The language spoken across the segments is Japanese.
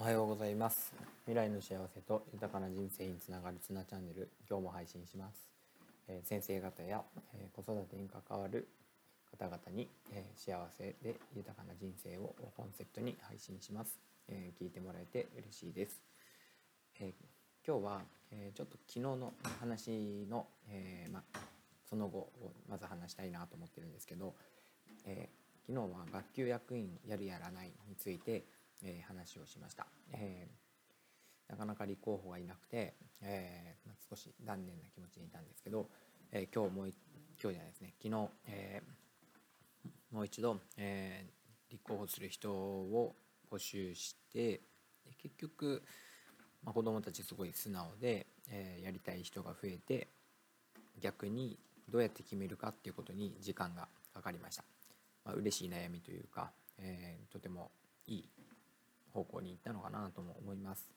おはようございます。未来の幸せと豊かな人生につながるつなチャンネル今日も配信します、えー、先生方や、えー、子育てに関わる方々に、えー、幸せで豊かな人生をコンセプトに配信します、え聞いてもらえて嬉しいです、え今日は、えちょっと昨日の話の、えま、その後をまず話したいなと思ってるんですけど、え昨日は学級役員やるやらないについてえ、話をしました、え、なかなか立候補がいなくて、えま、少し残念な気持ちにいたんですけど、え、今日もう今日じゃないですね。昨日、え、もう一度、え、立候補する人を募集して結局、まあ、子どもたちすごい素直で、え、やりたい人が増えて逆にどうやって決めるかっていうことに時間がかかりました、まあ、嬉しい悩みというか、えー、とてもいい方向に行ったのかなとも思います。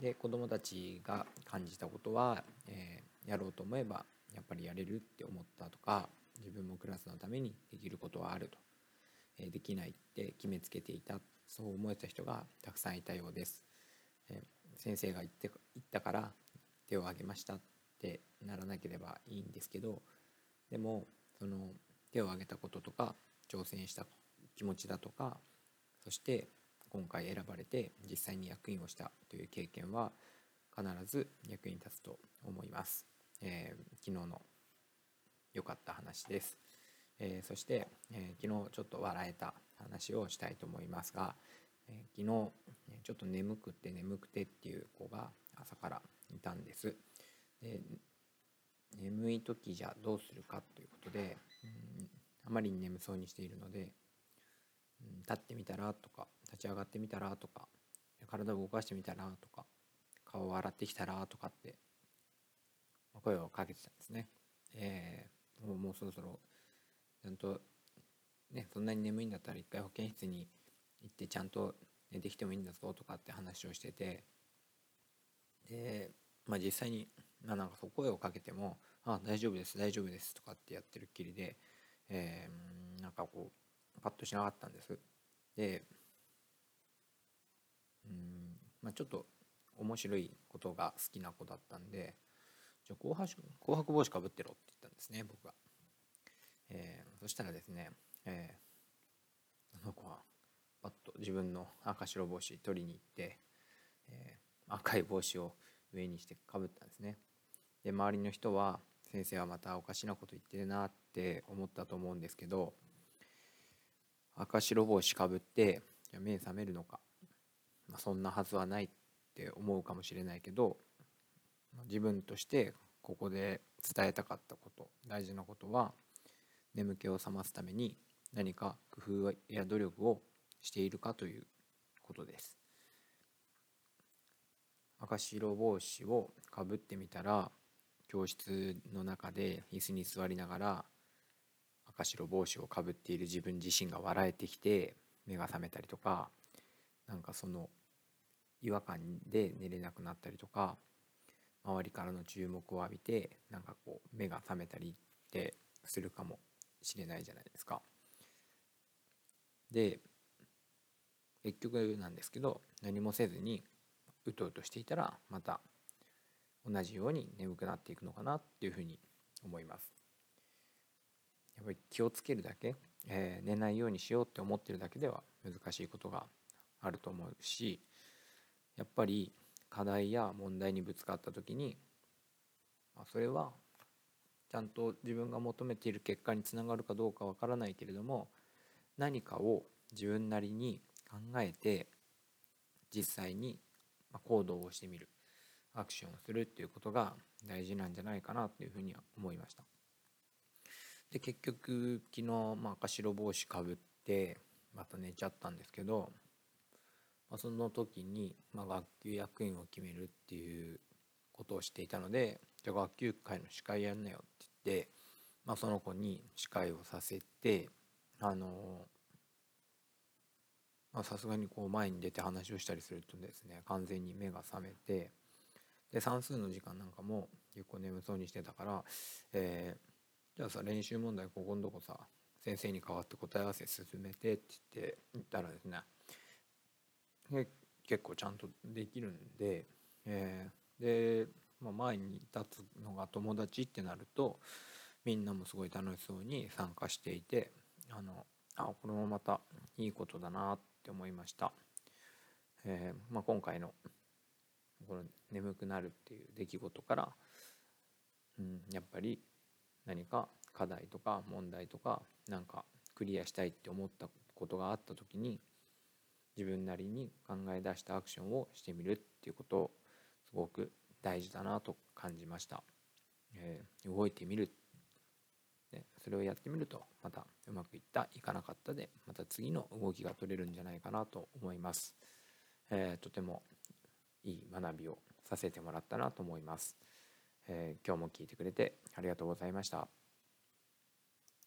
で子どもたちが感じたことは、えー、やろうと思えばやっぱりやれるって思ったとか自分もクラスのためにできることはあると、えー、できないって決めつけていたそう思えた人がたくさんいたようです。えー、先生が言って言ったから手を挙げましたってならなければいいんですけどでもその手を挙げたこととか挑戦した気持ちだとかそして今回選ばれて実際に役員をしたという経験は必ず役に立つと思います。えー、昨日の良かった話です。えー、そして、えー、昨日ちょっと笑えた話をしたいと思いますが、え昨日ちょっと眠くて眠くてっていう子が朝からいたんです。で眠い時じゃどうするかということで、うん、あまりに眠そうにしているので立ってみたらとか立ち上がってみたらとか体を動かしてみたらとか顔を洗ってきたらとかって声をかけてたんですね。えー、もうもうそろそろちゃんとねそんなに眠いんだったら一回保健室に行ってちゃんと寝てきてもいいんだぞとかって話をしててでまあ実際にまあなんかそう声をかけても「あ大丈夫です大丈夫です」とかってやってるっきりで、えー、なんかこうパッとしなかったんです。でうんまあちょっと面白いことが好きな子だったんで「じゃ紅白紅白帽子かぶってろ」って言ったんですね僕が。えー、そしたらですね、えー、その子はパッと自分の赤白帽子取りに行って、えー、赤い帽子を上にしてかぶったんですね。で周りの人は先生はまたおかしなこと言ってるなって思ったと思うんですけど赤白帽子かぶって目覚めるのか、まあ、そんなはずはないって思うかもしれないけど自分としてここで伝えたかったこと大事なことは眠気を覚ますために何か工夫や努力をしているかということです。赤白帽子をかぶってみたら教室の中で椅子に座りながら赤白帽子をかぶっている自分自身が笑えてきて目が覚めたりとかなんかその違和感で寝れなくなったりとか周りからの注目を浴びてなんかこう目が覚めたりってするかもしれないじゃないですか。で結局なんですけど何もせずにうとうとしていたらまた同じように眠くなっていくのかなっていうふうに思います。っぱり気をつけるだけ、えー、寝ないようにしようって思ってるだけでは難しいことがあると思うしやっぱり課題や問題にぶつかった時に、まあ、それはちゃんと自分が求めている結果につながるかどうかわからないけれども何かを自分なりに考えて実際に行動をしてみるアクションをするっていうことが大事なんじゃないかなというふうには思いました。で結局昨日、まあ、赤白帽子かぶってまた寝ちゃったんですけど、まあ、その時に、まあ、学級役員を決めるっていうことをしていたのでじゃあ学級会の司会やんなよって言って、まあ、その子に司会をさせてあのさすがにこう前に出て話をしたりするとですね完全に目が覚めてで算数の時間なんかも結構眠そうにしてたから、えーじゃあさ練習問題ここのとこさ先生に代わって答え合わせ進めてって言って言ったらですね結構ちゃんとできるんで、えー、で、まあ、前に立つのが友達ってなるとみんなもすごい楽しそうに参加していてあのあこれもまたいいことだなって思いました。えー、まあ、今回のこの眠くなるっていう出来事から、うん、やっぱり何か課題とか問題とかなんかクリアしたいって思ったことがあった時に自分なりに考え出したアクションをしてみるっていうことをすごく大事だなと感じました。えー、動いてみるでそれをやってみるとまたうまくいったいかなかったでまた次の動きが取れるんじゃないかなと思います。えー、とてもいい学びをさせてもらったなと思います。えー、今日も聞いてくれてありがとうございました。